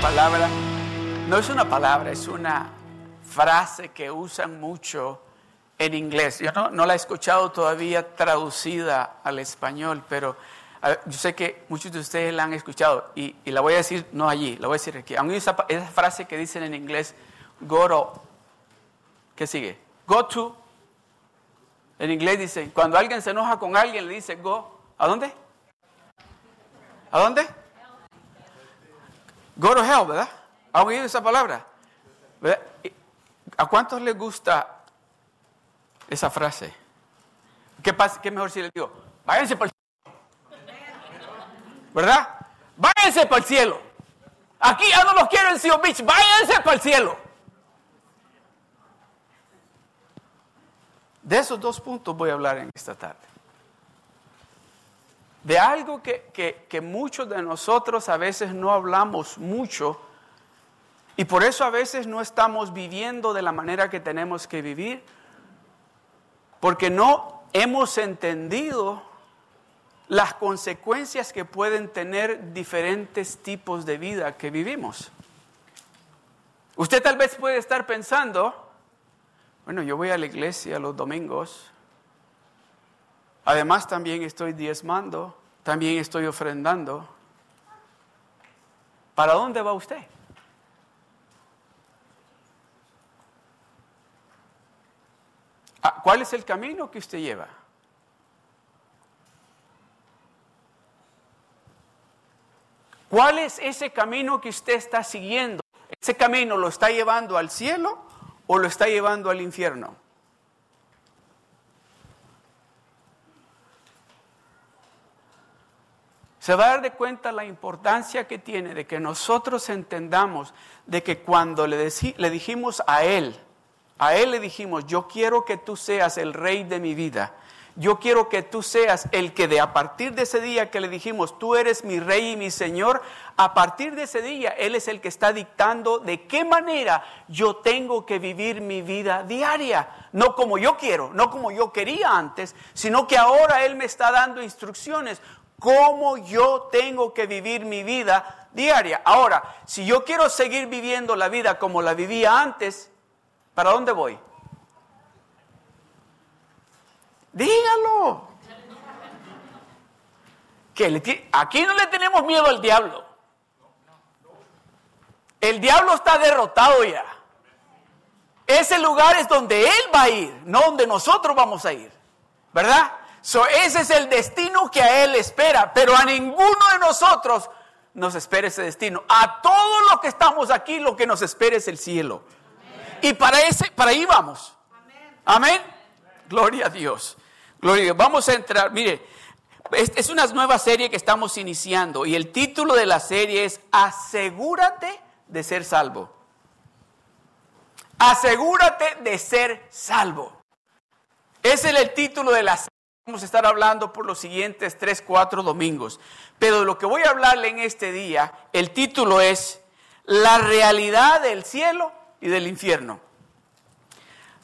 palabra, no es una palabra, es una frase que usan mucho en inglés. Yo no, la he escuchado todavía traducida al español, pero yo sé que muchos de ustedes la han escuchado y, la voy a decir no allí, la voy a decir aquí. Aún esa, esa frase que dicen en inglés, go to, ¿qué sigue? Go to. En inglés dice, cuando alguien se enoja con alguien, le dice go, ¿a dónde? ¿A dónde? Go to hell, ¿verdad? ¿Han oído esa palabra? ¿A cuántos les gusta esa frase? ¿Qué, pasa, qué mejor si les digo? Váyanse para el cielo. ¿Verdad? Váyanse para el cielo. Aquí ya no los quiero en Seal Beach. Váyanse para el cielo. De esos dos puntos voy a hablar en esta tarde de algo que, muchos de nosotros a veces no hablamos mucho y por eso a veces no estamos viviendo de la manera que tenemos que vivir, porque no hemos entendido las consecuencias que pueden tener diferentes tipos de vida que vivimos. Usted tal vez puede estar pensando, bueno, yo voy a la iglesia los domingos, Además también estoy diezmando, también estoy ofrendando. ¿Para dónde va usted? Ah, ¿Cuál es el camino que usted lleva? ¿Cuál es ese camino que usted está siguiendo? ¿Ese camino lo está llevando al cielo o lo está llevando al infierno? Se va a dar de cuenta la importancia que tiene de que nosotros entendamos de que cuando le, le dijimos a Él, a Él le dijimos, yo quiero que tú seas el rey de mi vida. Yo quiero que tú seas el que de a partir de ese día que le dijimos, tú eres mi rey y mi señor, a partir de ese día Él es el que está dictando de qué manera yo tengo que vivir mi vida diaria. No como yo quiero, no como yo quería antes, sino que ahora Él me está dando instrucciones cómo yo tengo que vivir mi vida diaria. Ahora, si yo quiero seguir viviendo la vida como la vivía antes, ¿para dónde voy? Dígalo. Aquí no le tenemos miedo al diablo. El diablo está derrotado ya. Ese lugar es donde él va a ir, no donde nosotros vamos a ir. ¿Verdad? Ese es el destino que a Él espera, pero a ninguno de nosotros nos espera ese destino. A todos los que estamos aquí, lo que nos espera es el cielo. Y para, ese, para ahí vamos. Amén. Gloria a Dios. Gloria a Dios. Vamos a entrar, mire, es, es una nueva serie que estamos iniciando y el título de la serie es Asegúrate de ser salvo. Asegúrate de ser salvo. Ese es el título de la serie. Vamos a estar hablando por los siguientes tres, cuatro domingos. Pero de lo que voy a hablarle en este día, el título es La realidad del cielo y del infierno.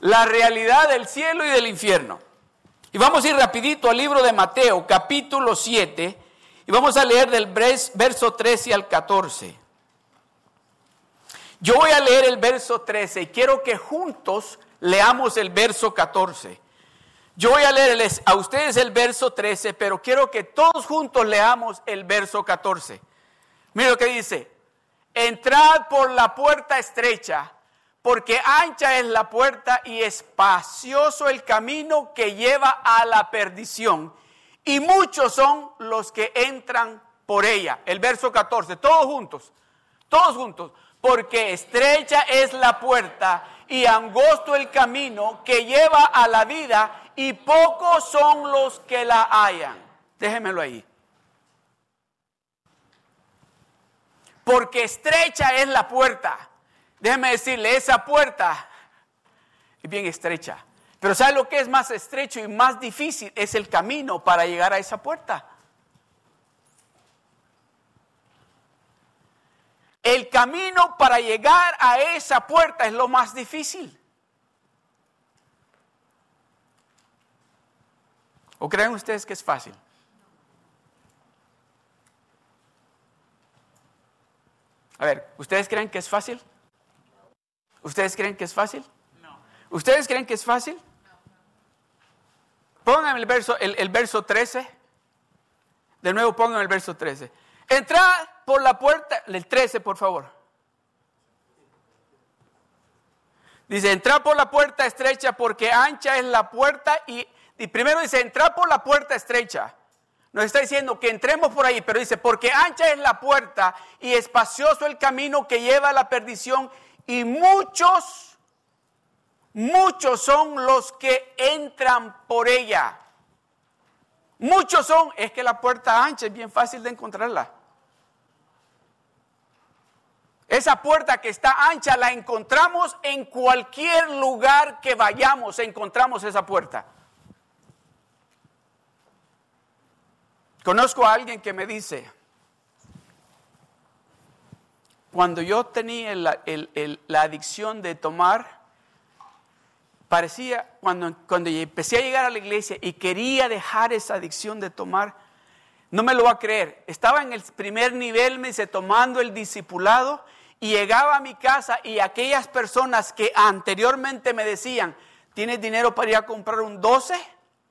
La realidad del cielo y del infierno. Y vamos a ir rapidito al libro de Mateo, capítulo 7, y vamos a leer del verso 13 al 14. Yo voy a leer el verso 13 y quiero que juntos leamos el verso 14. Yo voy a leerles a ustedes el verso 13, pero quiero que todos juntos leamos el verso 14. Mira lo que dice. Entrad por la puerta estrecha, porque ancha es la puerta y espacioso el camino que lleva a la perdición. Y muchos son los que entran por ella. El verso 14, todos juntos, todos juntos. Porque estrecha es la puerta y angosto el camino que lleva a la vida y pocos son los que la hayan. Déjemelo ahí. Porque estrecha es la puerta. Déjeme decirle, esa puerta es bien estrecha. Pero ¿sabe lo que es más estrecho y más difícil? Es el camino para llegar a esa puerta. El camino para llegar a esa puerta es lo más difícil. ¿O creen ustedes que es fácil? A ver, ¿ustedes creen que es fácil? ¿Ustedes creen que es fácil? No. ¿Ustedes creen que es fácil? Pongan el verso, el, verso 13. De nuevo pongan el verso 13. Entra por la puerta, el 13 por favor. Dice, entra por la puerta estrecha porque ancha es la puerta y, y primero dice, entra por la puerta estrecha. Nos está diciendo que entremos por ahí, pero dice, porque ancha es la puerta y espacioso el camino que lleva a la perdición y muchos, muchos son los que entran por ella. Muchos son, es que la puerta ancha es bien fácil de encontrarla. Esa puerta que está ancha la encontramos en cualquier lugar que vayamos, encontramos esa puerta. Conozco a alguien que me dice, cuando yo tenía la, adicción de tomar, parecía, cuando, cuando empecé a llegar a la iglesia y quería dejar esa adicción de tomar, no me lo va a creer. Estaba en el primer nivel, me dice, tomando el discipulado y llegaba a mi casa y aquellas personas que anteriormente me decían, ¿tienes dinero para ir a comprar un 12?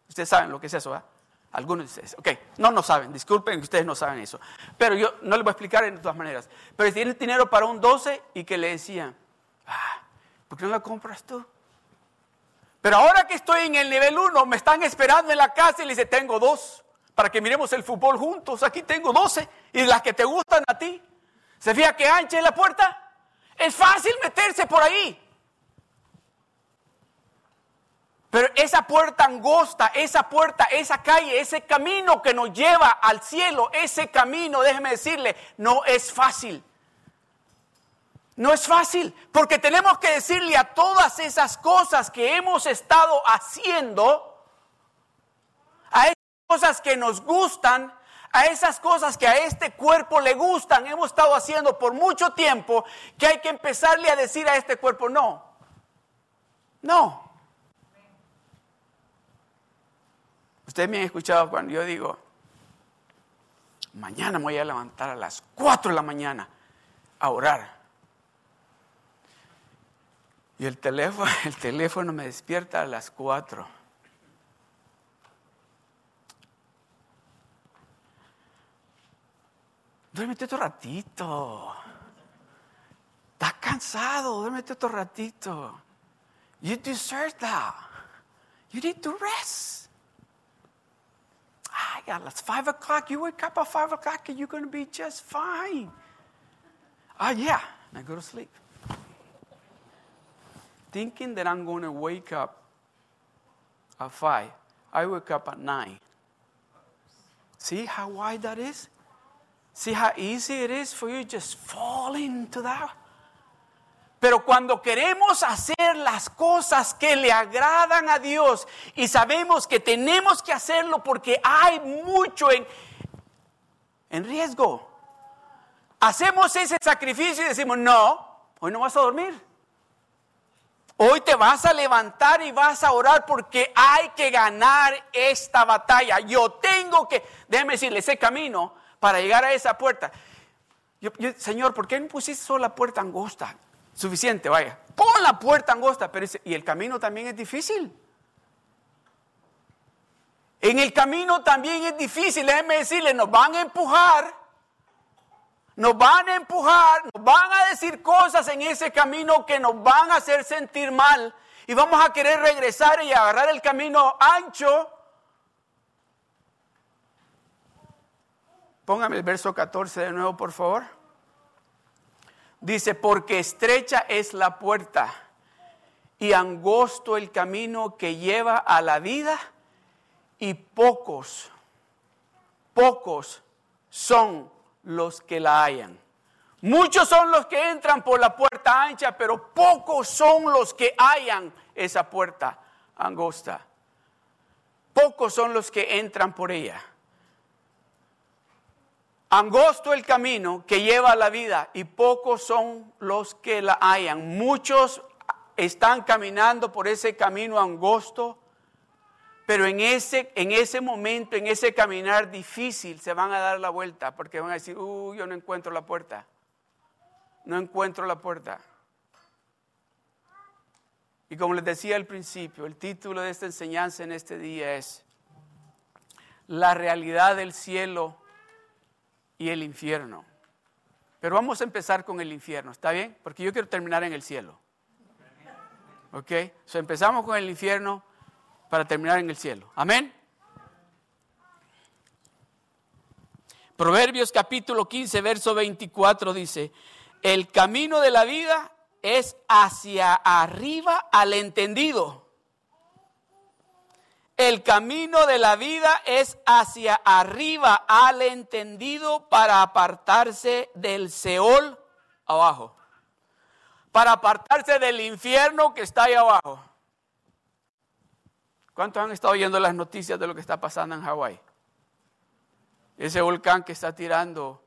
Ustedes saben lo que es eso, ¿verdad? Algunos de ustedes, ok, no, no saben, disculpen que ustedes no saben eso. Pero yo no les voy a explicar de todas maneras. Pero tienes dinero para un 12 y que le decían, ah, ¿por qué no la compras tú? Pero ahora que estoy en el nivel 1, me están esperando en la casa y le dice, tengo dos, para que miremos el fútbol juntos. Aquí tengo 12 y las que te gustan a ti. ¿Se fija que ancha es la puerta? Es fácil meterse por ahí. Pero esa puerta angosta, esa puerta, esa calle, ese camino que nos lleva al cielo, ese camino, déjeme decirle, no es fácil. No es fácil, porque tenemos que decirle a todas esas cosas que hemos estado haciendo, a esas cosas que nos gustan, a esas cosas que a este cuerpo le gustan, hemos estado haciendo por mucho tiempo, que hay que empezarle a decir a este cuerpo, no, no. Ustedes me han escuchado cuando yo digo, mañana me voy a levantar a las 4 de la mañana a orar. Y el teléfono, el teléfono me despierta a las 4. Duérmete otro ratito. Estás cansado, duérmete otro ratito. You deserve that. You need to rest. A las 5 o'clock, you wake up at 5 o'clock and you're going to be just fine. Ah, yeah. I go to sleep. Thinking that I'm going to wake up at 5, I wake up at 9. See how wide that is? See how easy it is for you just fall into that? Pero cuando queremos hacer las cosas que le agradan a Dios y sabemos que tenemos que hacerlo porque hay mucho en, en riesgo, hacemos ese sacrificio y decimos, no, hoy no vas a dormir. Hoy te vas a levantar y vas a orar porque hay que ganar esta batalla. Yo tengo que, déjeme decirle, ese camino para llegar a esa puerta. señor, ¿por qué no pusiste solo la puerta angosta? Suficiente, vaya. Pon la puerta angosta, pero y el camino también es difícil. En el camino también es difícil, déjenme decirle, nos van a empujar, nos van a empujar, nos van a decir cosas en ese camino que nos van a hacer sentir mal y vamos a querer regresar y agarrar el camino ancho Póngame el verso 14 de nuevo, por favor. Dice, porque estrecha es la puerta y angosto el camino que lleva a la vida y pocos, pocos son los que la hallan. Muchos son los que entran por la puerta ancha, pero pocos son los que hallan esa puerta angosta. Pocos son los que entran por ella. Angosto el camino que lleva a la vida y pocos son los que la hayan. Muchos están caminando por ese camino angosto, pero en ese, en ese momento, en ese caminar difícil, se van a dar la vuelta porque van a decir, uy, yo no encuentro la puerta. no encuentro la puerta. Y como les decía al principio, el título de esta enseñanza en este día es La realidad del cielo y el infierno. Pero vamos a empezar con el infierno, ¿está bien? Porque yo quiero terminar en el cielo. ¿Ok? So empezamos con el infierno para terminar en el cielo. Amén. Proverbios capítulo 15, verso 24 dice, el camino de la vida es hacia arriba al entendido. El camino de la vida es hacia arriba al entendido para apartarse del Seol abajo. Para apartarse del infierno que está ahí abajo. ¿Cuántos han estado oyendo las noticias de lo que está pasando en Hawái? Ese volcán que está tirando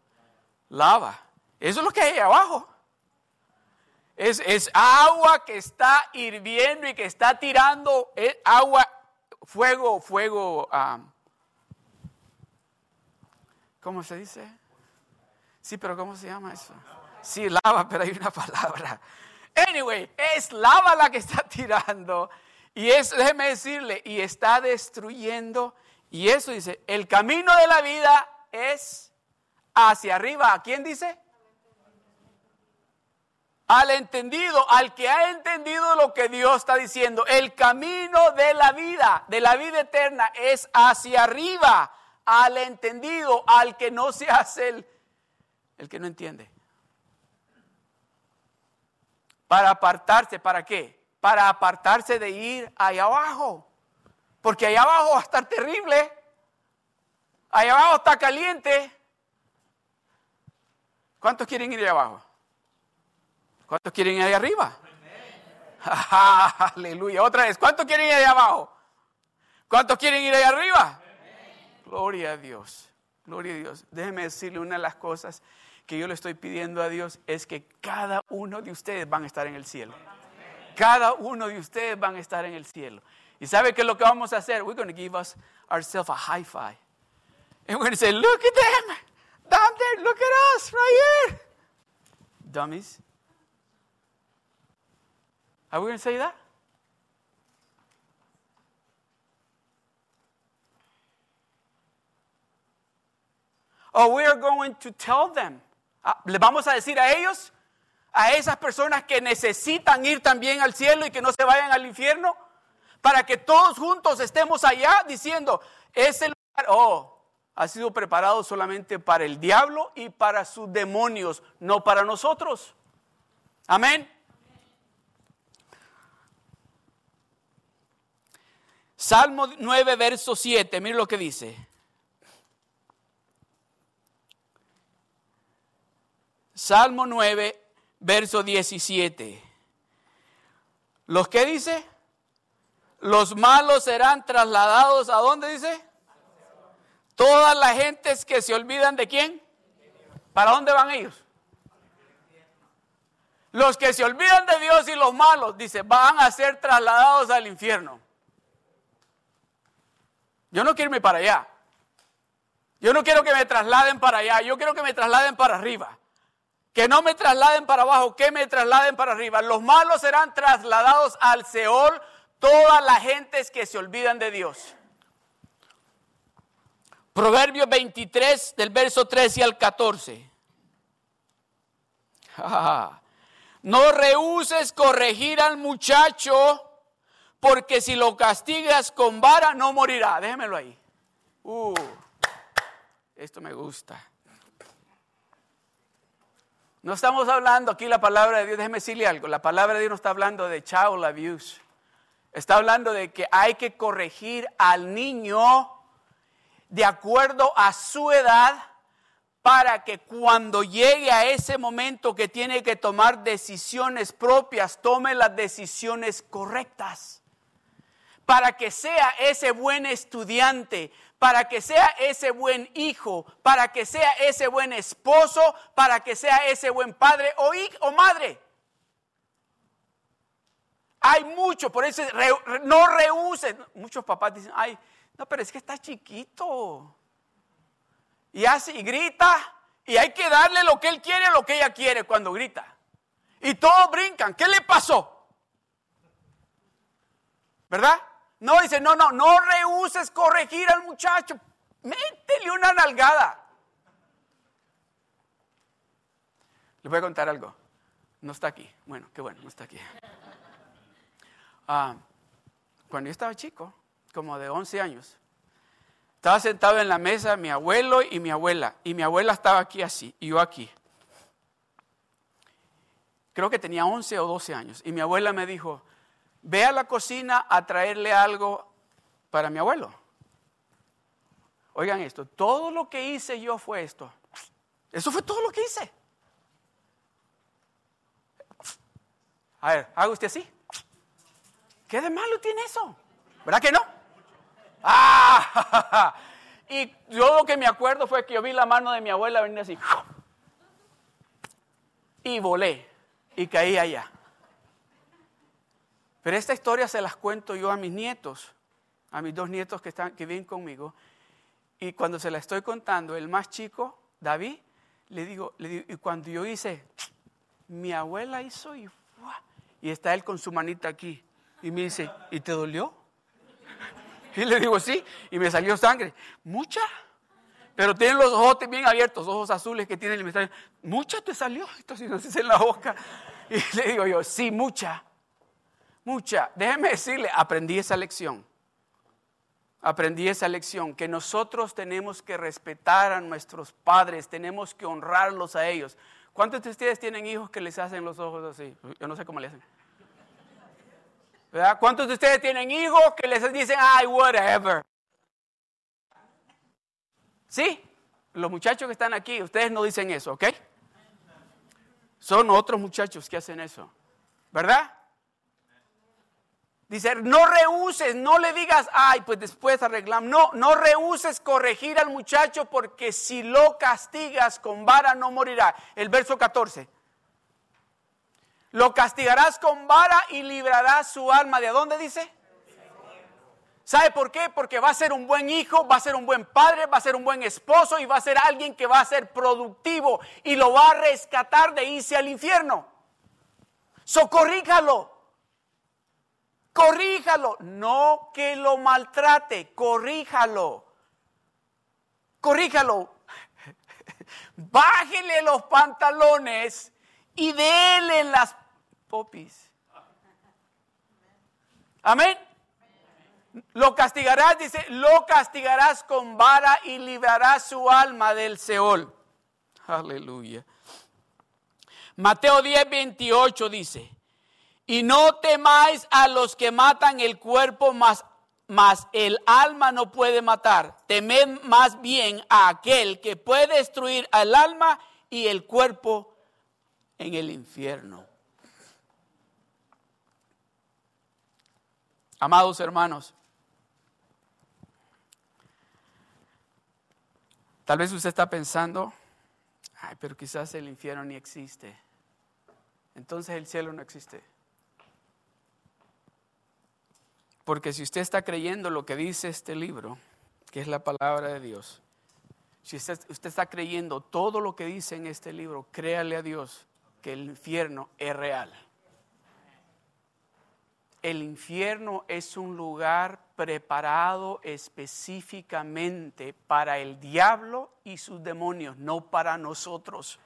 lava. Eso es lo que hay ahí abajo. Es, es, agua que está hirviendo y que está tirando agua, fuego, fuego. ¿Cómo se dice? Sí, pero ¿cómo se llama eso? Sí, lava, pero hay una palabra. Anyway, es lava la que está tirando. Y eso, déjeme decirle, y está destruyendo y eso dice, el camino de la vida es hacia arriba. ¿A quién dice? Al entendido, al que ha entendido lo que Dios está diciendo. El camino de la vida, de la vida eterna, es hacia arriba. Al entendido, al que no se hace el, el que no entiende. Para apartarse, ¿para qué? Para apartarse de ir allá abajo. Porque allá abajo va a estar terrible. Allá abajo está caliente. ¿Cuántos quieren ir allá abajo? ¿Cuántos quieren ir allá arriba? Aleluya. Otra vez. ¿Cuántos quieren ir allá abajo? ¿Cuántos quieren ir allá arriba? Gloria a Dios. Gloria a Dios. Déjeme decirle una de las cosas que yo le estoy pidiendo a Dios es que cada uno de ustedes van a estar en el cielo. Cada uno de ustedes van a estar en el cielo. ¿Y sabe qué es lo que vamos a hacer? We're going to give us ourselves a high five. And we're going to say, look at them. Down there, look at us right here. Dummies. Are we going to say that? Oh, we are going to tell them. Ah, Le vamos a decir a ellos, a esas personas que necesitan ir también al cielo y que no se vayan al infierno para que todos juntos estemos allá diciendo, ese lugar, oh, ha sido preparado solamente para el diablo y para sus demonios, no para nosotros. Amén. Salmo 9, verso 7, mire lo que dice. Salmo 9, verso 17. ¿Los que dice? Los malos serán trasladados a dónde dice? Todas las gentes que se olvidan de quién. ¿Para dónde van ellos? Los que se olvidan de Dios y los malos, dice, van a ser trasladados al infierno. Yo no quiero irme para allá. Yo no quiero que me trasladen para allá. Yo quiero que me trasladen para arriba. Que no me trasladen para abajo, que me trasladen para arriba. Los malos serán trasladados al Seol todas las gentes que se olvidan de Dios. Proverbios 23 del verso 13 al 14. No rehuses corregir al muchacho, porque si lo castigas con vara no morirá. Déjemelo ahí. Uh, esto me gusta. No estamos hablando aquí la palabra de Dios, déjeme decirle algo. La palabra de Dios no está hablando de child abuse. Está hablando de que hay que corregir al niño de acuerdo a su edad para que cuando llegue a ese momento que tiene que tomar decisiones propias, tome las decisiones correctas. Para que sea ese buen estudiante, para que sea ese buen hijo, para que sea ese buen esposo, para que sea ese buen padre o, o madre. Hay mucho, por eso no rehusen. Muchos papás dicen, ay, no, pero es que está chiquito. Y hace y grita Y hay que darle lo que él quiere, lo que ella quiere cuando grita. Y todos brincan. ¿Qué le pasó? ¿Verdad? No, dice, no, no, no rehuses corregir al muchacho. Métele una nalgada. Le voy a contar algo. No está aquí. Bueno, qué bueno, no está aquí. Ah, cuando yo estaba chico, como de 11 años, estaba sentado en la mesa mi abuelo y mi abuela. Y mi abuela estaba aquí así, y yo aquí. Creo que tenía 11 o 12 años. Y mi abuela me dijo, ve a la cocina a traerle algo para mi abuelo. Oigan esto, todo lo que hice yo fue esto. Eso fue todo lo que hice. A ver, haga usted así. ¿Qué de malo tiene eso? ¿Verdad que no? Ah, y yo lo que me acuerdo fue que yo vi la mano de mi abuela venir así. Y volé y caí allá. Pero esta historia se las cuento yo a mis nietos, a mis dos nietos que, están, que viven conmigo. Y cuando se la estoy contando, el más chico, David, le digo, y cuando yo hice, mi abuela hizo y, y está él con su manita aquí. Y me dice, ¿y te dolió? Y le digo, sí, y me salió sangre. ¿Mucha? Pero tiene los ojos bien abiertos, ojos azules que tiene el ¿Mucha te salió? Entonces, no sé, en la boca. Y le digo yo, sí, mucha. Mucha. Déjeme decirle, aprendí esa lección. Aprendí esa lección, que nosotros tenemos que respetar a nuestros padres, tenemos que honrarlos a ellos. ¿Cuántos de ustedes tienen hijos que les hacen los ojos así? Yo no sé cómo le hacen. ¿Verdad? ¿Cuántos de ustedes tienen hijos que les dicen, ay, whatever? Sí, los muchachos que están aquí, ustedes no dicen eso, ¿ok? Son otros muchachos que hacen eso, ¿verdad? Dice, no rehuses, no le digas, ay, pues después arreglamos. No, no rehuses corregir al muchacho porque si lo castigas con vara no morirá. El verso 14. Lo castigarás con vara y librarás su alma. ¿De dónde dice? ¿Sabe por qué? Porque va a ser un buen hijo, va a ser un buen padre, va a ser un buen esposo y va a ser alguien que va a ser productivo y lo va a rescatar de irse al infierno. Socorríjalo. Corríjalo. No que lo maltrate, corríjalo. Corríjalo. Bájele los pantalones y déle las popis. Amén. Lo castigarás, dice, lo castigarás con vara y librarás su alma del Seol. Aleluya. Mateo 10, 28 dice, y no temáis a los que matan el cuerpo, mas, mas el alma no puede matar. Temed más bien a aquel que puede destruir al alma y el cuerpo en el infierno. Amados hermanos, Tal vez usted está pensando, ay, pero quizás el infierno ni existe. Entonces el cielo no existe. Porque si usted está creyendo lo que dice este libro, que es la palabra de Dios, si usted, usted, está creyendo todo lo que dice en este libro, créale a Dios que el infierno es real. El infierno es un lugar preparado específicamente para el diablo y sus demonios, no para nosotros.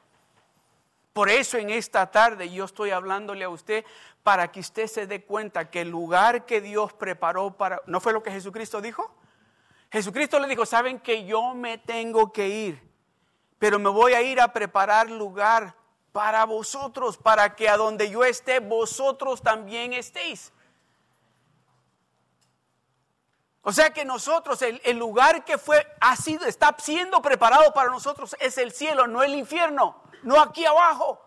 Por eso en esta tarde yo estoy hablándole a usted para que usted se dé cuenta que el lugar que Dios preparó para... ¿No fue lo que Jesucristo dijo? Jesucristo le dijo, saben que yo me tengo que ir, pero me voy a ir a preparar lugar para vosotros, para que a donde yo esté, vosotros también estéis. O sea que nosotros, el, lugar que fue, ha sido, está siendo preparado para nosotros es el cielo, no el infierno, no aquí abajo.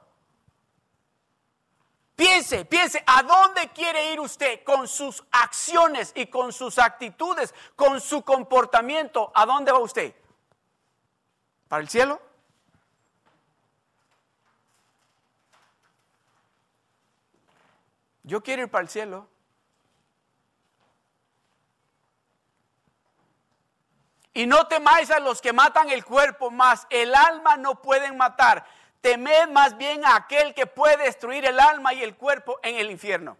Piense, piense, ¿a dónde quiere ir usted con sus acciones y con sus actitudes, con su comportamiento? ¿A dónde va usted? ¿Para el cielo? Yo quiero ir para el cielo. Y no temáis a los que matan el cuerpo, mas el alma no pueden matar. Temed más bien a aquel que puede destruir el alma y el cuerpo en el infierno.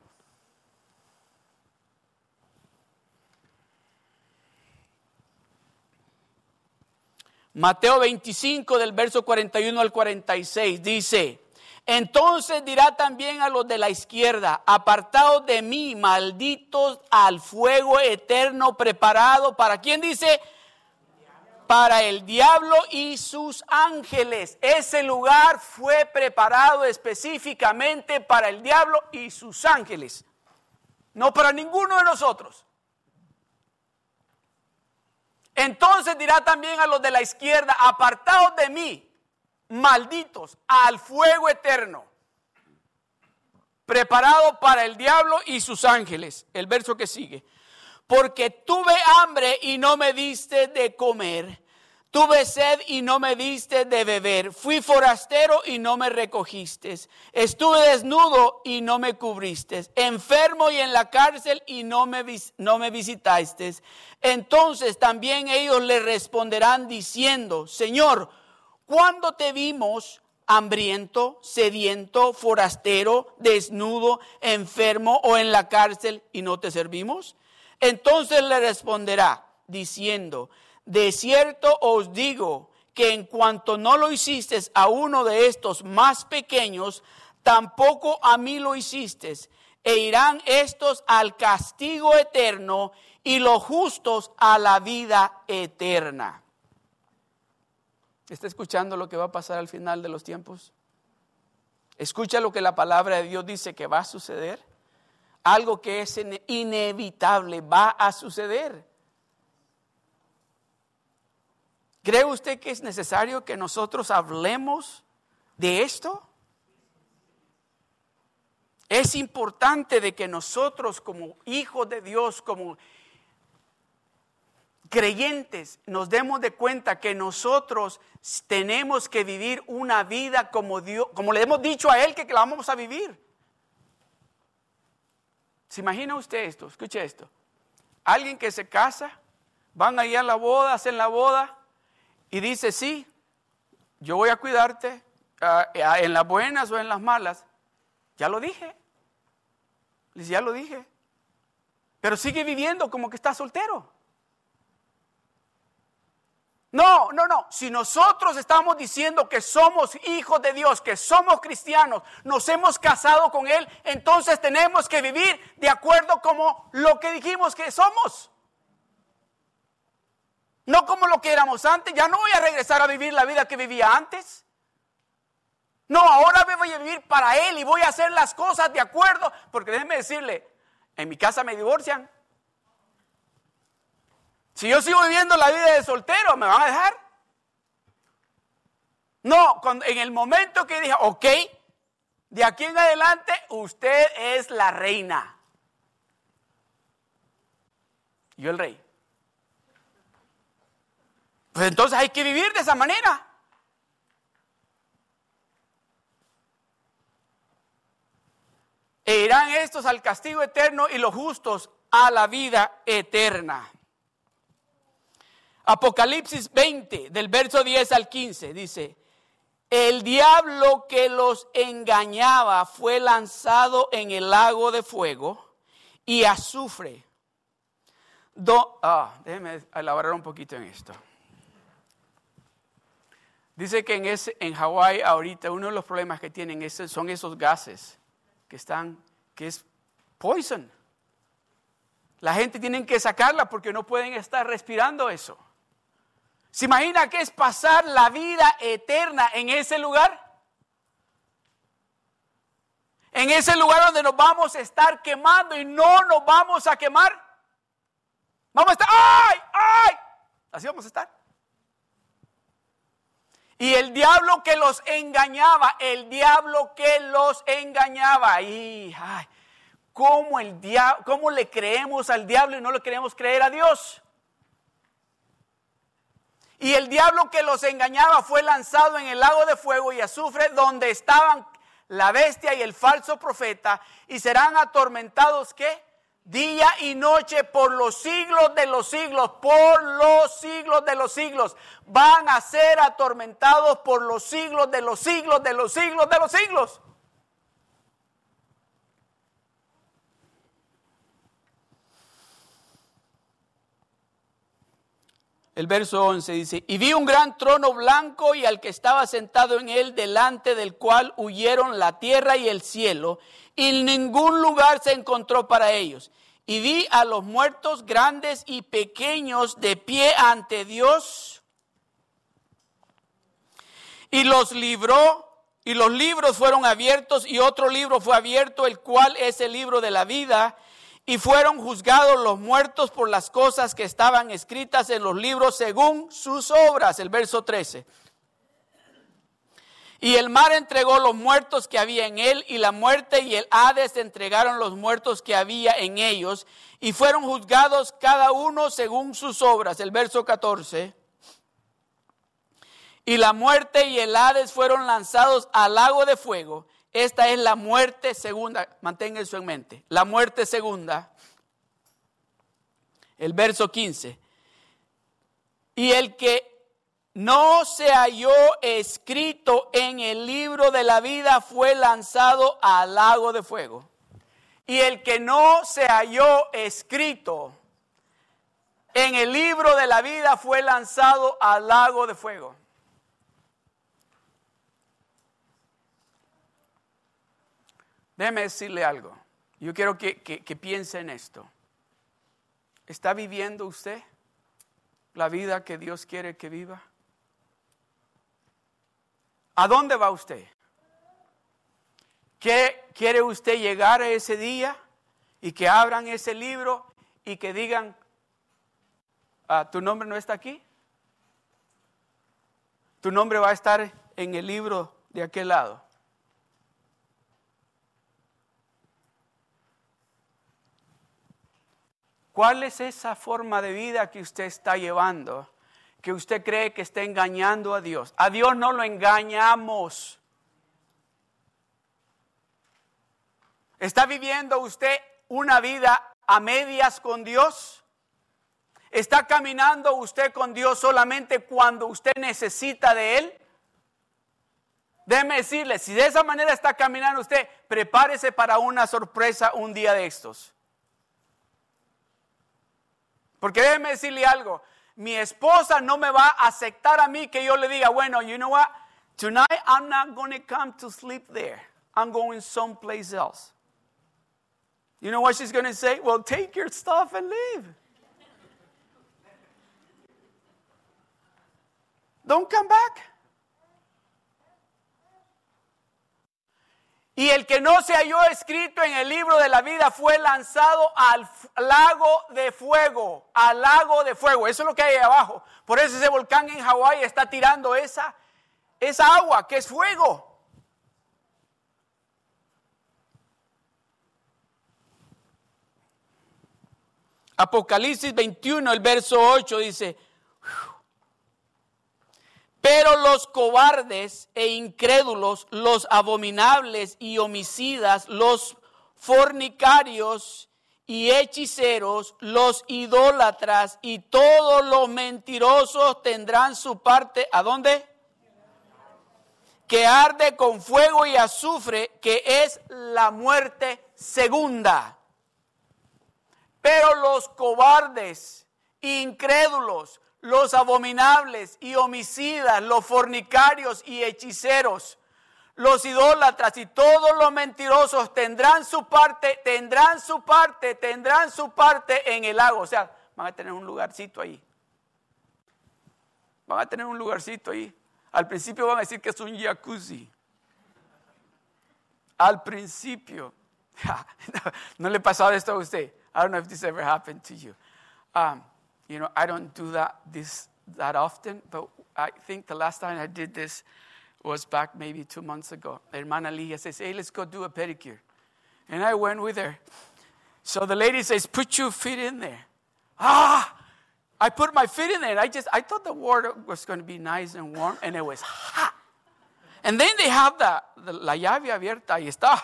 Mateo 25 del verso 41 al 46 dice, entonces dirá también a los de la izquierda, apartados de mí, malditos al fuego eterno preparado. ¿Para quién dice? Para el diablo y sus ángeles. Ese lugar fue preparado específicamente para el diablo y sus ángeles. No para ninguno de nosotros. Entonces dirá también a los de la izquierda, apartados de mí, malditos, al fuego eterno, preparado para el diablo y sus ángeles. El verso que sigue. Porque tuve hambre y no me diste de comer Tuve sed y no me diste de beber. Fui forastero y no me recogiste. Estuve desnudo y no me cubriste. Enfermo y en la cárcel y no me, no me visitaste. Entonces también ellos le responderán diciendo, Señor, ¿cuándo te vimos hambriento, sediento, forastero, desnudo, enfermo o en la cárcel y no te servimos? Entonces le responderá diciendo, de cierto os digo que en cuanto no lo hiciste a uno de estos más pequeños, tampoco a mí lo hiciste. E irán estos al castigo eterno y los justos a la vida eterna. ¿Está escuchando lo que va a pasar al final de los tiempos? Escucha lo que la palabra de Dios dice que va a suceder. Algo que es inevitable va a suceder. ¿Cree usted que es necesario que nosotros hablemos de esto? Es importante de que nosotros como hijos de Dios, como creyentes, nos demos de cuenta que nosotros tenemos que vivir una vida como Dios, como le hemos dicho a Él que la vamos a vivir. ¿Se imagina usted esto? Escuche esto. Alguien que se casa, van allá a la boda, hacen la boda, y dice, sí, yo voy a cuidarte ah, ah, en las buenas o en las malas. Ya lo dije. Ya lo dije. Pero sigue viviendo como que está soltero. No, no, no. Si nosotros estamos diciendo que somos hijos de Dios, que somos cristianos, nos hemos casado con Él, entonces tenemos que vivir de acuerdo como lo que dijimos que somos. No como lo que éramos antes. Ya no voy a regresar a vivir la vida que vivía antes. No, ahora me voy a vivir para Él y voy a hacer las cosas de acuerdo. Porque déjeme decirle, en mi casa me divorcian. Si yo sigo viviendo la vida de soltero, ¿me van a dejar? No, en el momento que dije, ok, de aquí en adelante usted es la reina. Yo el rey. Pues entonces hay que vivir de esa manera. E irán estos al castigo eterno y los justos a la vida eterna. Apocalipsis 20, del verso 10 al 15, dice, el diablo que los engañaba fue lanzado en el lago de fuego y azufre. ah, déjeme elaborar un poquito en esto. Dice que en, ese, en Hawái ahorita uno de los problemas que tienen son esos gases que están, que es poison. La gente tiene que sacarla porque no pueden estar respirando eso. ¿Se imagina qué es pasar la vida eterna en ese lugar? En ese lugar donde nos vamos a estar quemando y no nos vamos a quemar. Vamos a estar, ¡ay! ¡ay! Así vamos a estar. Y el diablo que los engañaba, el diablo que los engañaba. Y, ay, ¿cómo, el ¿cómo le creemos al diablo y no le queremos creer a Dios? Y el diablo que los engañaba fue lanzado en el lago de fuego y azufre donde estaban la bestia y el falso profeta y serán atormentados ¿qué? día y noche por los siglos de los siglos, por los siglos de los siglos. Van a ser atormentados por los siglos de los siglos de los siglos de los siglos. El verso 11 dice, y vi un gran trono blanco y al que estaba sentado en él, delante del cual huyeron la tierra y el cielo, y ningún lugar se encontró para ellos. Y vi a los muertos grandes y pequeños de pie ante Dios, y los libró, y los libros fueron abiertos, y otro libro fue abierto, el cual es el libro de la vida y fueron juzgados los muertos por las cosas que estaban escritas en los libros según sus obras, el verso 13. Y el mar entregó los muertos que había en él, y la muerte y el Hades entregaron los muertos que había en ellos, y fueron juzgados cada uno según sus obras, el verso 14. Y la muerte y el Hades fueron lanzados al lago de fuego. Esta es la muerte segunda. Mantenga eso en mente. La muerte segunda. El verso 15. Y el que no se halló escrito en el libro de la vida fue lanzado al lago de fuego. Y el que no se halló escrito en el libro de la vida fue lanzado al lago de fuego. Déjeme decirle algo. Yo quiero que, piense en esto. ¿Está viviendo usted la vida que Dios quiere que viva? ¿A dónde va usted? ¿Qué, ¿Quiere usted llegar a ese día y que abran ese libro y que digan, ah, tu nombre no está aquí? Tu nombre va a estar en el libro de aquel lado. ¿Cuál es esa forma de vida que usted está llevando? Que usted cree que está engañando a Dios. A Dios no lo engañamos. ¿Está viviendo usted una vida a medias con Dios? ¿Está caminando usted con Dios solamente cuando usted necesita de Él? Déjeme decirle, si de esa manera está caminando usted, prepárese para una sorpresa un día de estos. Porque déjeme decirle algo, mi esposa no me va a aceptar a mí que yo le diga, bueno, you know what? Tonight I'm not going to come to sleep there. I'm going someplace else. You know what she's going to say? Well, take your stuff and leave. Don't come back. Y el que no se halló escrito en el libro de la vida fue lanzado al lago de fuego, al lago de fuego. Eso es lo que hay ahí abajo. Por eso ese volcán en Hawái está tirando esa, esa agua que es fuego. Apocalipsis 21, el verso 8 dice, pero los cobardes e incrédulos, los abominables y homicidas, los fornicarios y hechiceros, los idólatras y todos los mentirosos tendrán su parte. ¿A dónde? Que arde con fuego y azufre, que es la muerte segunda. Pero los cobardes, incrédulos, los abominables y homicidas, los fornicarios y hechiceros, los idólatras y todos los mentirosos tendrán su parte, tendrán su parte, tendrán su parte en el lago. O sea, van a tener un lugarcito ahí. Van a tener un lugarcito ahí. Al principio van a decir que es un jacuzzi. Al principio. no, le he pasado esto a usted. I don't know if this ever happened to you. Um, You know, I don't do that this that often, but I think the last time I did this was back maybe two months ago. Hermana Lia says, "Hey, let's go do a pedicure," and I went with her. So the lady says, "Put your feet in there." Ah, I put my feet in there. I just I thought the water was going to be nice and warm, and it was hot. And then they have the, the la llave abierta y está.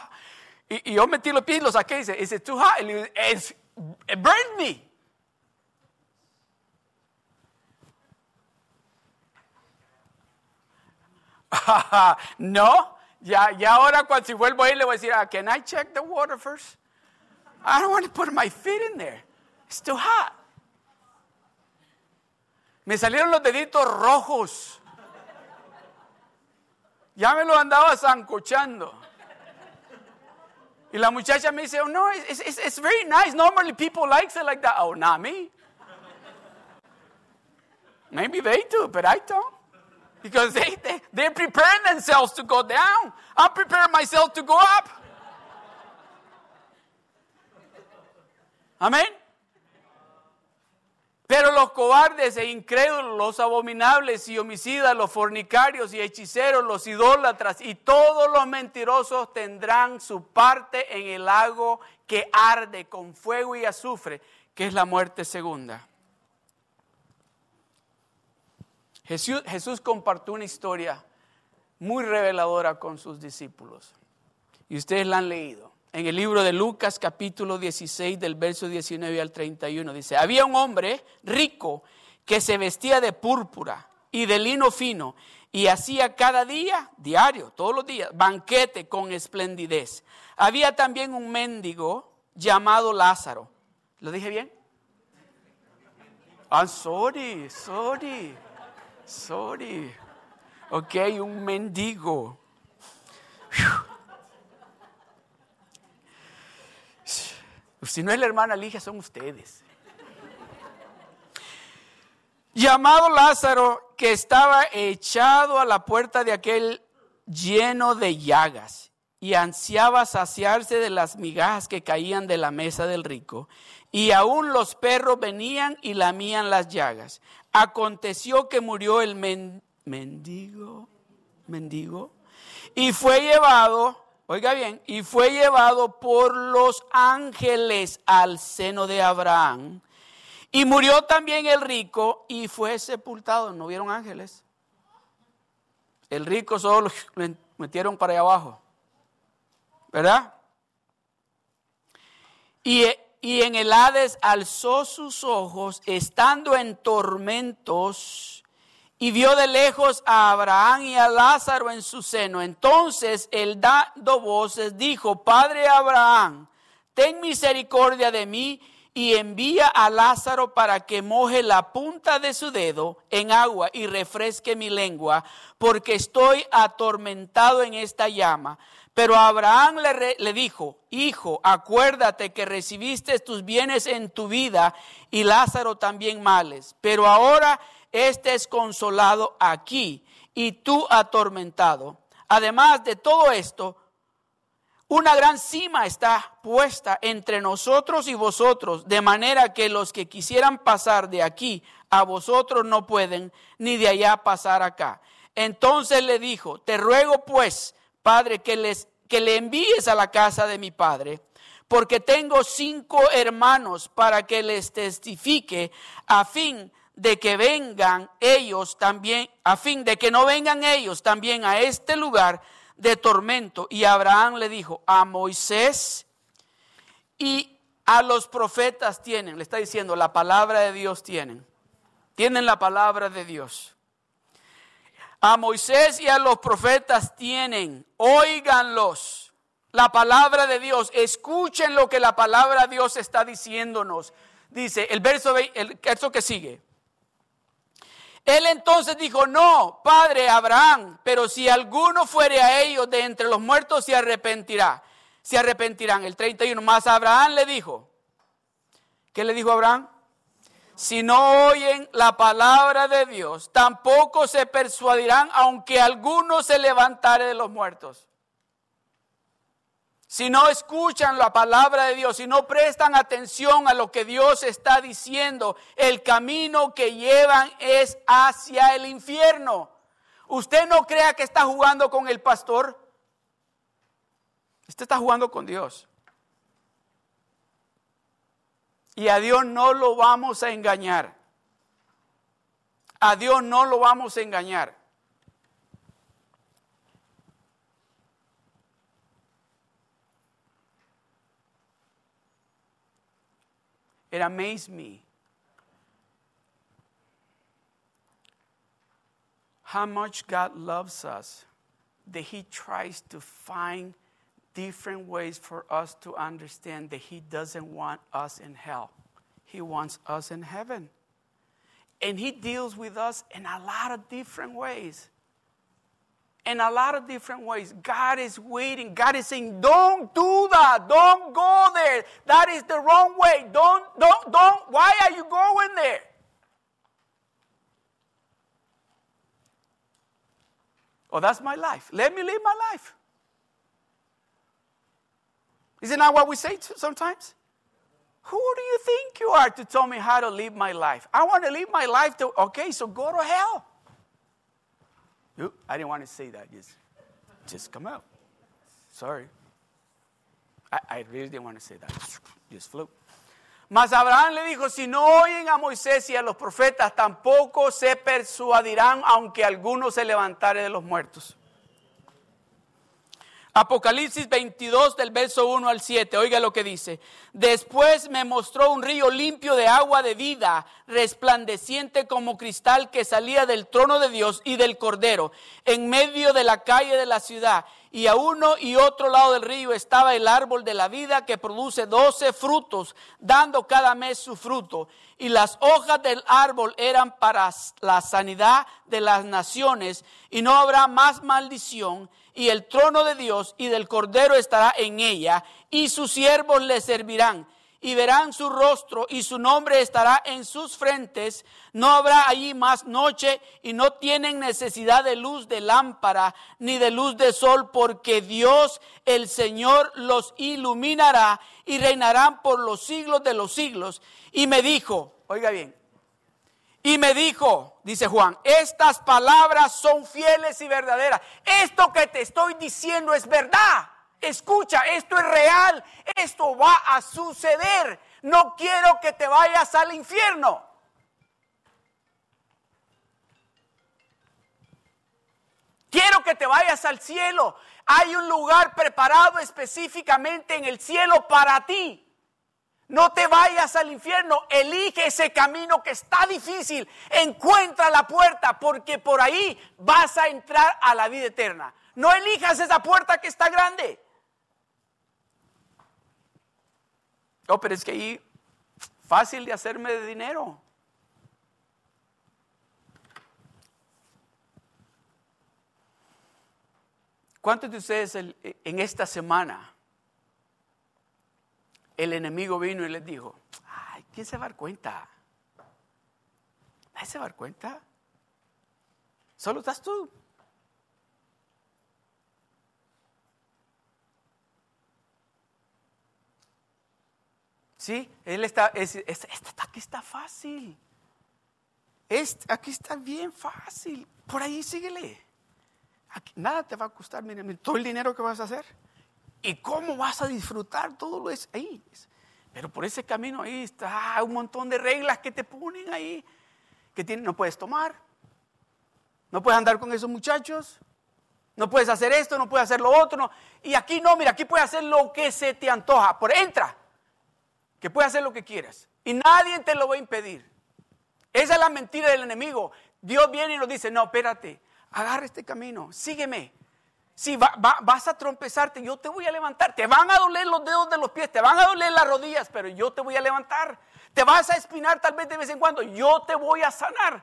Y, yo metí los pies los saqué y dice, "Is it too hot?" And es burn me. no, ya, ya ahora cuando vuelvo a ir le voy a decir, ah, can I check the water first? I don't want to put my feet in there. It's too hot. Me salieron los deditos rojos. Ya me lo andaba zancochando. Y la muchacha me dice, oh no, it's, it's, it's very nice. Normally people like it like that. Oh, not me. Maybe they do, but I don't. Because they, they, they're preparing themselves to go down. I'm preparing myself to go up. Amén. Pero los cobardes e incrédulos, los abominables y homicidas, los fornicarios y hechiceros, los idólatras y todos los mentirosos tendrán su parte en el lago que arde con fuego y azufre, que es la muerte segunda. Jesús, compartió una historia muy reveladora con sus discípulos. Y ustedes la han leído. En el libro de Lucas capítulo 16 del verso 19 al 31 dice, había un hombre rico que se vestía de púrpura y de lino fino y hacía cada día, diario, todos los días, banquete con esplendidez. Había también un mendigo llamado Lázaro. ¿Lo dije bien? I'm sorry, sorry, sorry. Ok, un mendigo. Si no es la hermana Ligia, son ustedes. Llamado Lázaro, que estaba echado a la puerta de aquel lleno de llagas y ansiaba saciarse de las migajas que caían de la mesa del rico. Y aún los perros venían y lamían las llagas. Aconteció que murió el mendigo, mendigo, y fue llevado Oiga bien, y fue llevado por los ángeles al seno de Abraham. Y murió también el rico y fue sepultado. ¿No vieron ángeles? El rico solo lo metieron para allá abajo. ¿Verdad? Y, y en el Hades alzó sus ojos, estando en tormentos y vio de lejos a Abraham y a Lázaro en su seno. Entonces él dando voces dijo, Padre Abraham, ten misericordia de mí y envía a Lázaro para que moje la punta de su dedo en agua y refresque mi lengua, porque estoy atormentado en esta llama. Pero Abraham le, le, dijo, Hijo, acuérdate que recibiste tus bienes en tu vida y Lázaro también males. Pero ahora este es consolado aquí y tú atormentado. Además de todo esto, una gran cima está puesta entre nosotros y vosotros, de manera que los que quisieran pasar de aquí a vosotros no pueden, ni de allá pasar acá. Entonces le dijo, te ruego pues, Padre, que, les, que le envíes a la casa de mi Padre, porque tengo cinco hermanos para que les testifique a fin de que vengan ellos también, a fin de que no vengan ellos también a este lugar de tormento. Y Abraham le dijo, a Moisés y a los profetas tienen, le está diciendo, la palabra de Dios tienen, tienen la palabra de Dios. A Moisés y a los profetas tienen, óiganlos, la palabra de Dios, escuchen lo que la palabra de Dios está diciéndonos. Dice el verso, que sigue. Él entonces dijo, no, padre Abraham, pero si alguno fuere a ellos de entre los muertos, se arrepentirá. Se arrepentirán. El 31 más Abraham le dijo, ¿qué le dijo Abraham? Si no oyen la palabra de Dios, tampoco se persuadirán, aunque alguno se levantare de los muertos si no escuchan la palabra de Dios, si no prestan atención a lo que Dios está diciendo, el camino que llevan es hacia el infierno. Usted no crea que está jugando con el pastor. Usted está jugando con Dios. Y a Dios no lo vamos a engañar. A Dios no lo vamos a engañar. It amazed me how much God loves us that He tries to find different ways for us to understand that He doesn't want us in hell. He wants us in heaven. And He deals with us in a lot of different ways. In a lot of different ways. God is waiting. God is saying, don't do that. Don't go there. That is the wrong way. Don't, don't, don't. Why are you going there? Oh, that's my life. Let me live my life. Isn't that what we say sometimes? Who do you think you are to tell me how to live my life? I want to live my life to, okay, so go to hell. I didn't want to say that. Just, just come out. Sorry. I, I really didn't want to say that. Just flew. Mas Abraham le dijo, si no oyen a Moisés y a los profetas, tampoco se persuadirán, aunque alguno se levantare de los muertos. Apocalipsis 22 del verso 1 al 7, oiga lo que dice. Después me mostró un río limpio de agua de vida, resplandeciente como cristal que salía del trono de Dios y del Cordero, en medio de la calle de la ciudad. Y a uno y otro lado del río estaba el árbol de la vida que produce doce frutos, dando cada mes su fruto. Y las hojas del árbol eran para la sanidad de las naciones, y no habrá más maldición y el trono de Dios y del Cordero estará en ella, y sus siervos le servirán, y verán su rostro, y su nombre estará en sus frentes. No habrá allí más noche, y no tienen necesidad de luz de lámpara, ni de luz de sol, porque Dios el Señor los iluminará, y reinarán por los siglos de los siglos. Y me dijo, oiga bien, y me dijo, dice Juan, estas palabras son fieles y verdaderas. Esto que te estoy diciendo es verdad. Escucha, esto es real. Esto va a suceder. No quiero que te vayas al infierno. Quiero que te vayas al cielo. Hay un lugar preparado específicamente en el cielo para ti. No te vayas al infierno, elige ese camino que está difícil, encuentra la puerta porque por ahí vas a entrar a la vida eterna. No elijas esa puerta que está grande. No, pero es que ahí fácil de hacerme de dinero. ¿Cuántos de ustedes en esta semana el enemigo vino y les dijo, ay, ¿quién se va a dar cuenta? ¿Nadie se va a dar cuenta? Solo estás tú. Sí, él está, es, aquí está fácil. Este, aquí está bien fácil. Por ahí síguele. nada te va a costar, miren, todo el dinero que vas a hacer. ¿Y cómo vas a disfrutar todo lo es ahí? Pero por ese camino ahí está un montón de reglas que te ponen ahí. Que no puedes tomar, no puedes andar con esos muchachos, no puedes hacer esto, no puedes hacer lo otro. Y aquí no, mira, aquí puedes hacer lo que se te antoja. Por entra, que puedes hacer lo que quieras. Y nadie te lo va a impedir. Esa es la mentira del enemigo. Dios viene y nos dice, no, espérate, agarra este camino, sígueme. Si vas a trompezarte, yo te voy a levantar. Te van a doler los dedos de los pies, te van a doler las rodillas, pero yo te voy a levantar. Te vas a espinar tal vez de vez en cuando, yo te voy a sanar.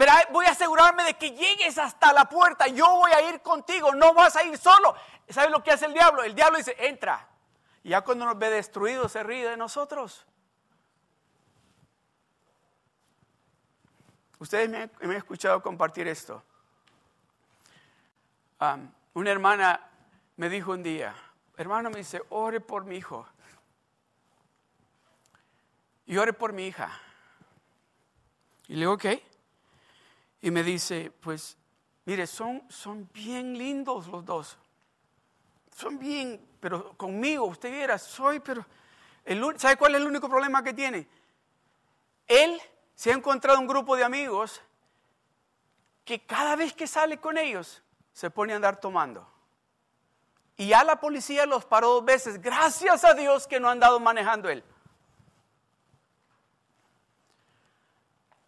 Pero voy a asegurarme de que llegues hasta la puerta. Yo voy a ir contigo, no vas a ir solo. ¿Sabes lo que hace el diablo? El diablo dice, entra. Y ya cuando nos ve destruidos se ríe de nosotros. Ustedes me han, escuchado compartir esto. una hermana me dijo un día, hermano me dice, ore por mi hijo. Y ore por mi hija. Y le digo, ok. Y me dice, pues, mire, son, son bien lindos los dos. Son bien, pero conmigo, usted viera, soy, pero... El, ¿Sabe cuál es el único problema que tiene? Él se ha encontrado un grupo de amigos que cada vez que sale con ellos se pone a andar tomando. Y ya la policía los paró dos veces. Gracias a Dios que no han andado manejando él.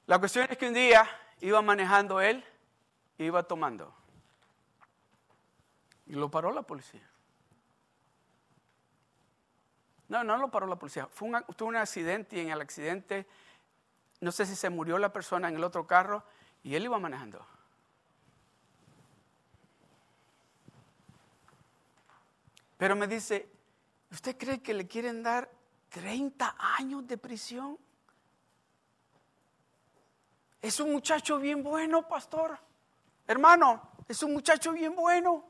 La cuestión es que un día iba manejando él e iba tomando. Y lo paró la policía. No, no lo paró la policía. Fue un, tuvo un accidente y en el accidente, no sé si se murió la persona en el otro carro y él iba manejando. Pero me dice, ¿usted cree que le quieren dar 30 años de prisión? Es un muchacho bien bueno, pastor. Hermano, es un muchacho bien bueno.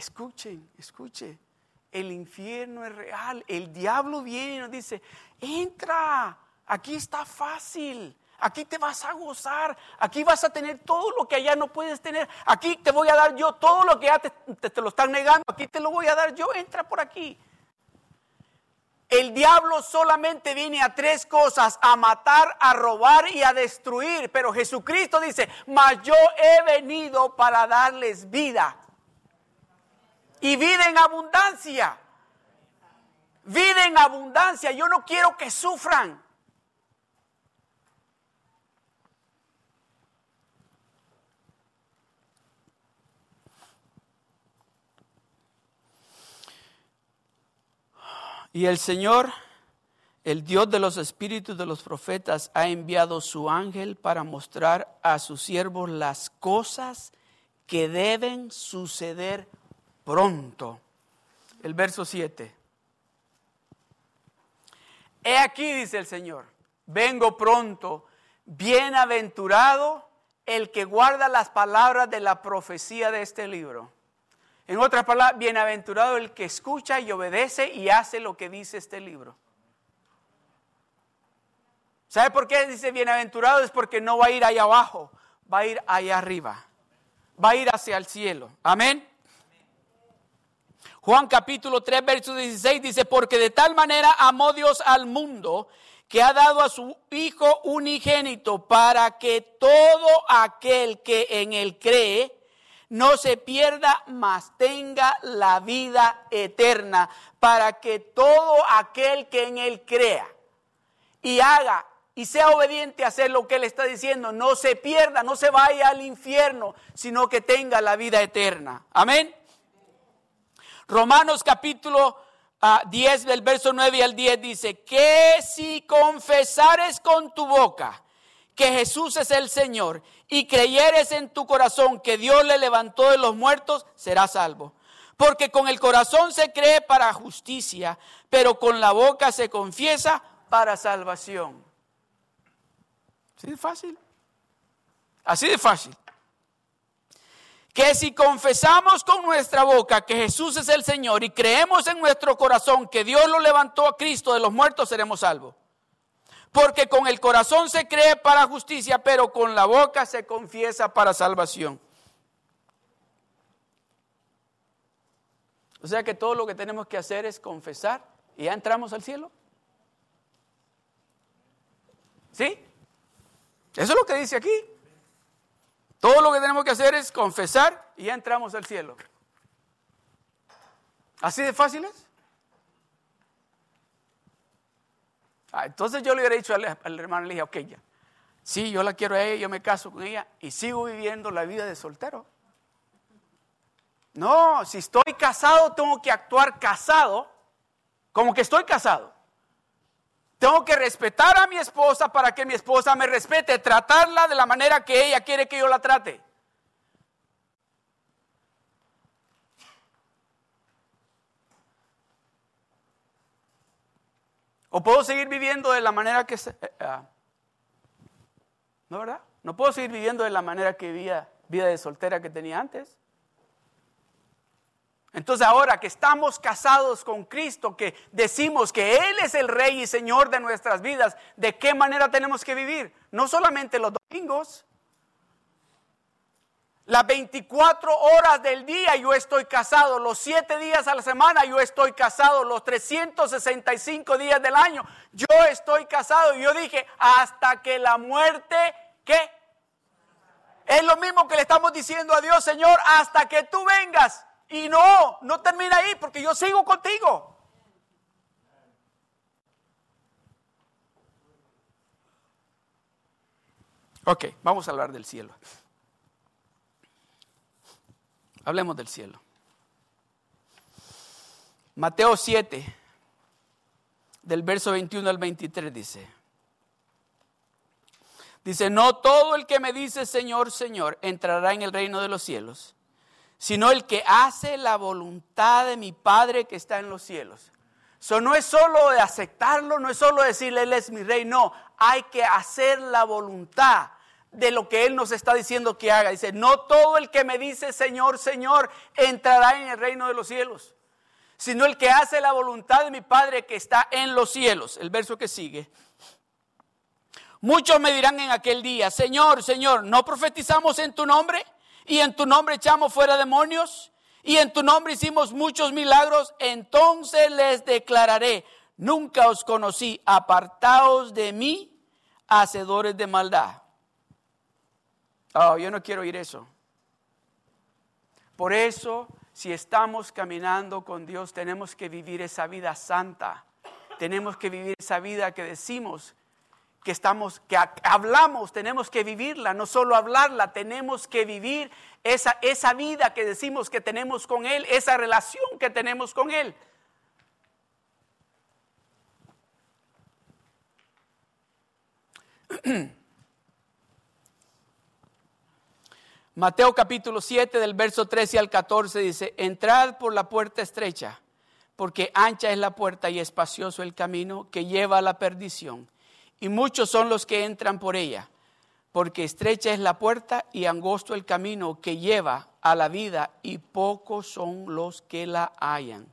Escuchen, escuchen. El infierno es real. El diablo viene y nos dice, entra, aquí está fácil. Aquí te vas a gozar. Aquí vas a tener todo lo que allá no puedes tener. Aquí te voy a dar yo todo lo que ya te, te lo están negando. Aquí te lo voy a dar yo. Entra por aquí. El diablo solamente viene a tres cosas, a matar, a robar y a destruir. Pero Jesucristo dice, mas yo he venido para darles vida y vida en abundancia. Vida en abundancia. Yo no quiero que sufran. Y el Señor, el Dios de los espíritus de los profetas, ha enviado su ángel para mostrar a sus siervos las cosas que deben suceder pronto. El verso 7. He aquí, dice el Señor, vengo pronto, bienaventurado el que guarda las palabras de la profecía de este libro. En otras palabras, bienaventurado el que escucha y obedece y hace lo que dice este libro. ¿Sabe por qué dice bienaventurado? Es porque no va a ir allá abajo, va a ir allá arriba, va a ir hacia el cielo. Amén. Juan capítulo 3, verso 16 dice, porque de tal manera amó Dios al mundo que ha dado a su Hijo unigénito para que todo aquel que en él cree no se pierda, mas tenga la vida eterna, para que todo aquel que en él crea y haga y sea obediente a hacer lo que él está diciendo, no se pierda, no se vaya al infierno, sino que tenga la vida eterna. Amén. Romanos capítulo 10 ah, del verso 9 al 10 dice, que si confesares con tu boca que Jesús es el Señor y creyeres en tu corazón que Dios le levantó de los muertos, serás salvo. Porque con el corazón se cree para justicia, pero con la boca se confiesa para salvación. Así de fácil. Así de fácil que si confesamos con nuestra boca que Jesús es el Señor y creemos en nuestro corazón que Dios lo levantó a Cristo de los muertos, seremos salvos. Porque con el corazón se cree para justicia, pero con la boca se confiesa para salvación. O sea que todo lo que tenemos que hacer es confesar y ya entramos al cielo. ¿Sí? Eso es lo que dice aquí. Todo lo que tenemos que hacer es confesar y ya entramos al cielo. ¿Así de fácil es? Ah, entonces yo le hubiera dicho al, hermano, le dije, ok, ya. Sí, yo la quiero a ella, yo me caso con ella y sigo viviendo la vida de soltero. No, si estoy casado, tengo que actuar casado como que estoy casado. Tengo que respetar a mi esposa para que mi esposa me respete, tratarla de la manera que ella quiere que yo la trate. O puedo seguir viviendo de la manera que... Se, eh, ah, ¿No verdad? No puedo seguir viviendo de la manera que vivía vida de soltera que tenía antes. Entonces ahora que estamos casados con Cristo, que decimos que Él es el Rey y Señor de nuestras vidas, ¿de qué manera tenemos que vivir? No solamente los domingos, las 24 horas del día yo estoy casado, los 7 días a la semana yo estoy casado, los 365 días del año yo estoy casado. Y yo dije, hasta que la muerte ¿qué? Es lo mismo que le estamos diciendo a Dios, Señor, hasta que tú vengas. Y no, no termina ahí porque yo sigo contigo. Ok, vamos a hablar del cielo. Hablemos del cielo. Mateo 7, del verso 21 al 23 dice, dice, no todo el que me dice Señor, Señor, entrará en el reino de los cielos, sino el que hace la voluntad de mi Padre que está en los cielos. Eso no es solo de aceptarlo, no es solo decirle, Él es mi rey, no, hay que hacer la voluntad de lo que Él nos está diciendo que haga. Dice, no todo el que me dice Señor, Señor, entrará en el reino de los cielos, sino el que hace la voluntad de mi Padre que está en los cielos. El verso que sigue. Muchos me dirán en aquel día, Señor, Señor, ¿no profetizamos en tu nombre? Y en tu nombre echamos fuera demonios. Y en tu nombre hicimos muchos milagros. Entonces les declararé, nunca os conocí, apartaos de mí, hacedores de maldad. Oh, yo no quiero oír eso. Por eso, si estamos caminando con Dios, tenemos que vivir esa vida santa. Tenemos que vivir esa vida que decimos que estamos, que hablamos, tenemos que vivirla, no solo hablarla, tenemos que vivir esa, esa vida que decimos que tenemos con Él, esa relación que tenemos con Él. Mateo capítulo 7 del verso 13 al 14 dice, entrad por la puerta estrecha, porque ancha es la puerta y espacioso el camino que lleva a la perdición, y muchos son los que entran por ella, porque estrecha es la puerta y angosto el camino que lleva a la vida, y pocos son los que la hallan.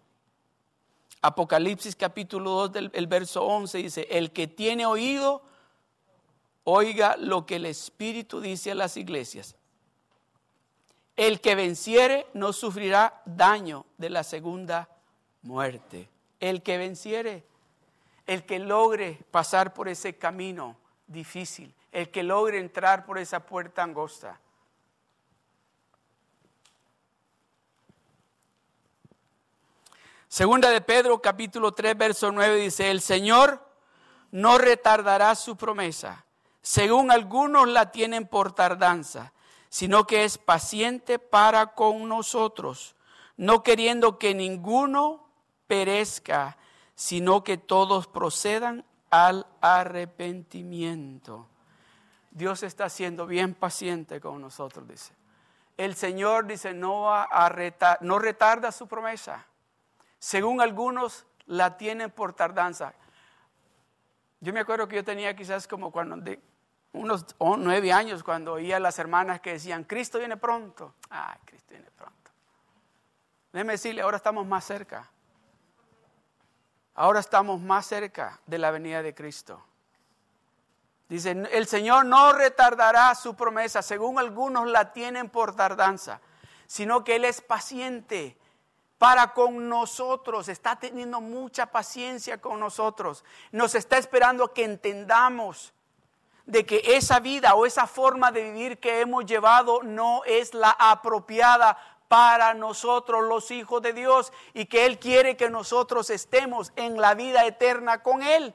Apocalipsis capítulo 2 del verso 11 dice, el que tiene oído, oiga lo que el Espíritu dice a las iglesias. El que venciere no sufrirá daño de la segunda muerte. El que venciere, el que logre pasar por ese camino difícil, el que logre entrar por esa puerta angosta. Segunda de Pedro capítulo 3 verso 9 dice, el Señor no retardará su promesa, según algunos la tienen por tardanza sino que es paciente para con nosotros, no queriendo que ninguno perezca, sino que todos procedan al arrepentimiento. Dios está siendo bien paciente con nosotros, dice. El Señor dice, no, va a no retarda su promesa. Según algunos la tienen por tardanza. Yo me acuerdo que yo tenía quizás como cuando unos nueve años cuando oía a las hermanas que decían, Cristo viene pronto. Ay, Cristo viene pronto. Déjeme decirle, ahora estamos más cerca. Ahora estamos más cerca de la venida de Cristo. Dice, el Señor no retardará su promesa, según algunos la tienen por tardanza, sino que Él es paciente para con nosotros, está teniendo mucha paciencia con nosotros, nos está esperando que entendamos de que esa vida o esa forma de vivir que hemos llevado no es la apropiada para nosotros los hijos de Dios y que Él quiere que nosotros estemos en la vida eterna con Él.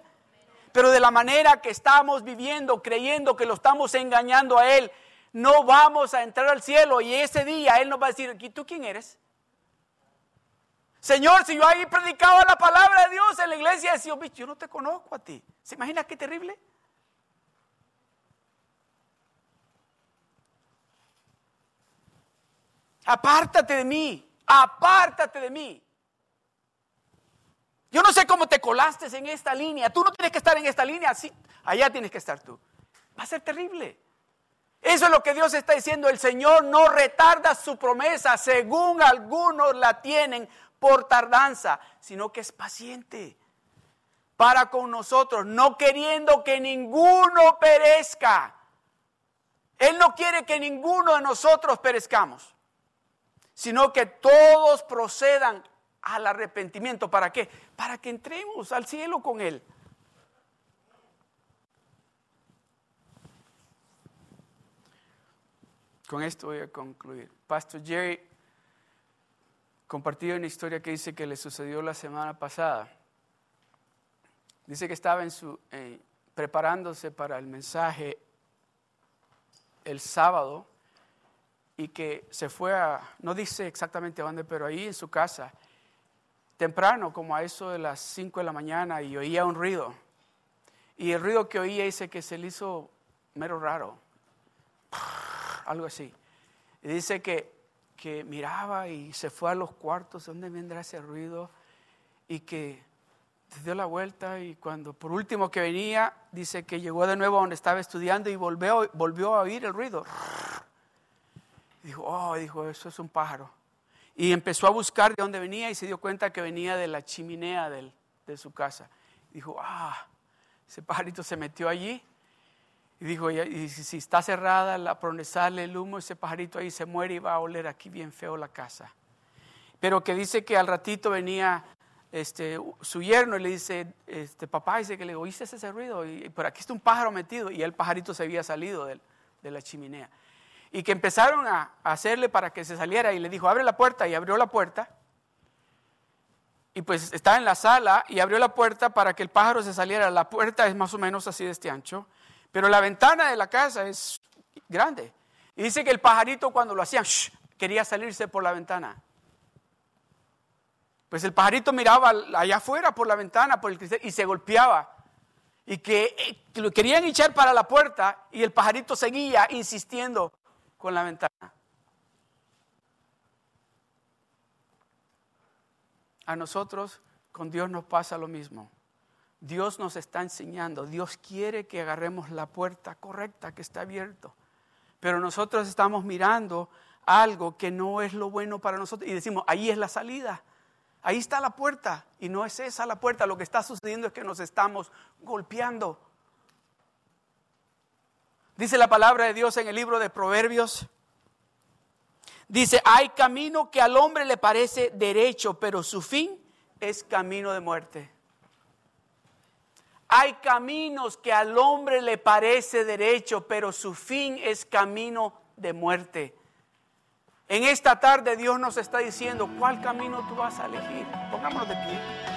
Pero de la manera que estamos viviendo, creyendo que lo estamos engañando a Él, no vamos a entrar al cielo y ese día Él nos va a decir, ¿y tú quién eres? Señor, si yo ahí predicaba la palabra de Dios en la iglesia, decía, yo no te conozco a ti. ¿Se imagina qué terrible? Apártate de mí, apártate de mí. Yo no sé cómo te colaste en esta línea. Tú no tienes que estar en esta línea, sí, allá tienes que estar tú. Va a ser terrible. Eso es lo que Dios está diciendo. El Señor no retarda su promesa, según algunos la tienen por tardanza, sino que es paciente para con nosotros, no queriendo que ninguno perezca. Él no quiere que ninguno de nosotros perezcamos sino que todos procedan al arrepentimiento. ¿Para qué? Para que entremos al cielo con Él. Con esto voy a concluir. Pastor Jerry compartió una historia que dice que le sucedió la semana pasada. Dice que estaba en su, eh, preparándose para el mensaje el sábado y que se fue a, no dice exactamente dónde, pero ahí en su casa, temprano, como a eso de las 5 de la mañana, y oía un ruido. Y el ruido que oía dice que se le hizo mero raro, algo así. Y dice que, que miraba y se fue a los cuartos, ¿dónde vendrá ese ruido? Y que dio la vuelta y cuando por último que venía, dice que llegó de nuevo a donde estaba estudiando y volvió, volvió a oír el ruido. Y dijo, oh, dijo, eso es un pájaro. Y empezó a buscar de dónde venía y se dio cuenta que venía de la chimenea de su casa. Y dijo, ah, ese pajarito se metió allí. Y dijo, y si está cerrada, la, sale el humo, ese pajarito ahí se muere y va a oler aquí bien feo la casa. Pero que dice que al ratito venía este, su yerno le dice, este, papá, dice que le oíste ese ruido, y, por aquí está un pájaro metido, y el pajarito se había salido de, la chimenea. Y que empezaron a, hacerle para que se saliera, y le dijo, abre la puerta, y abrió la puerta. Y pues estaba en la sala y abrió la puerta para que el pájaro se saliera. La puerta es más o menos así de este ancho, pero la ventana de la casa es grande. Y dice que el pajarito cuando lo hacían, quería salirse por la ventana. Pues el pajarito miraba allá afuera por la ventana por el y se golpeaba. Y que, eh, que, lo querían echar para la puerta y el pajarito seguía insistiendo con la ventana. A nosotros con Dios nos pasa lo mismo. Dios nos está enseñando, Dios quiere que agarremos la puerta correcta que está abierto. Pero nosotros estamos mirando algo que no es lo bueno para nosotros y decimos, ahí es la salida. Ahí está la puerta y no es esa la puerta. Lo que está sucediendo es que nos estamos golpeando. Dice la palabra de Dios en el libro de Proverbios. Dice, hay camino que al hombre le parece derecho, pero su fin es camino de muerte. Hay caminos que al hombre le parece derecho, pero su fin es camino de muerte. En esta tarde Dios nos está diciendo cuál camino tú vas a elegir. Pongámonos de pie.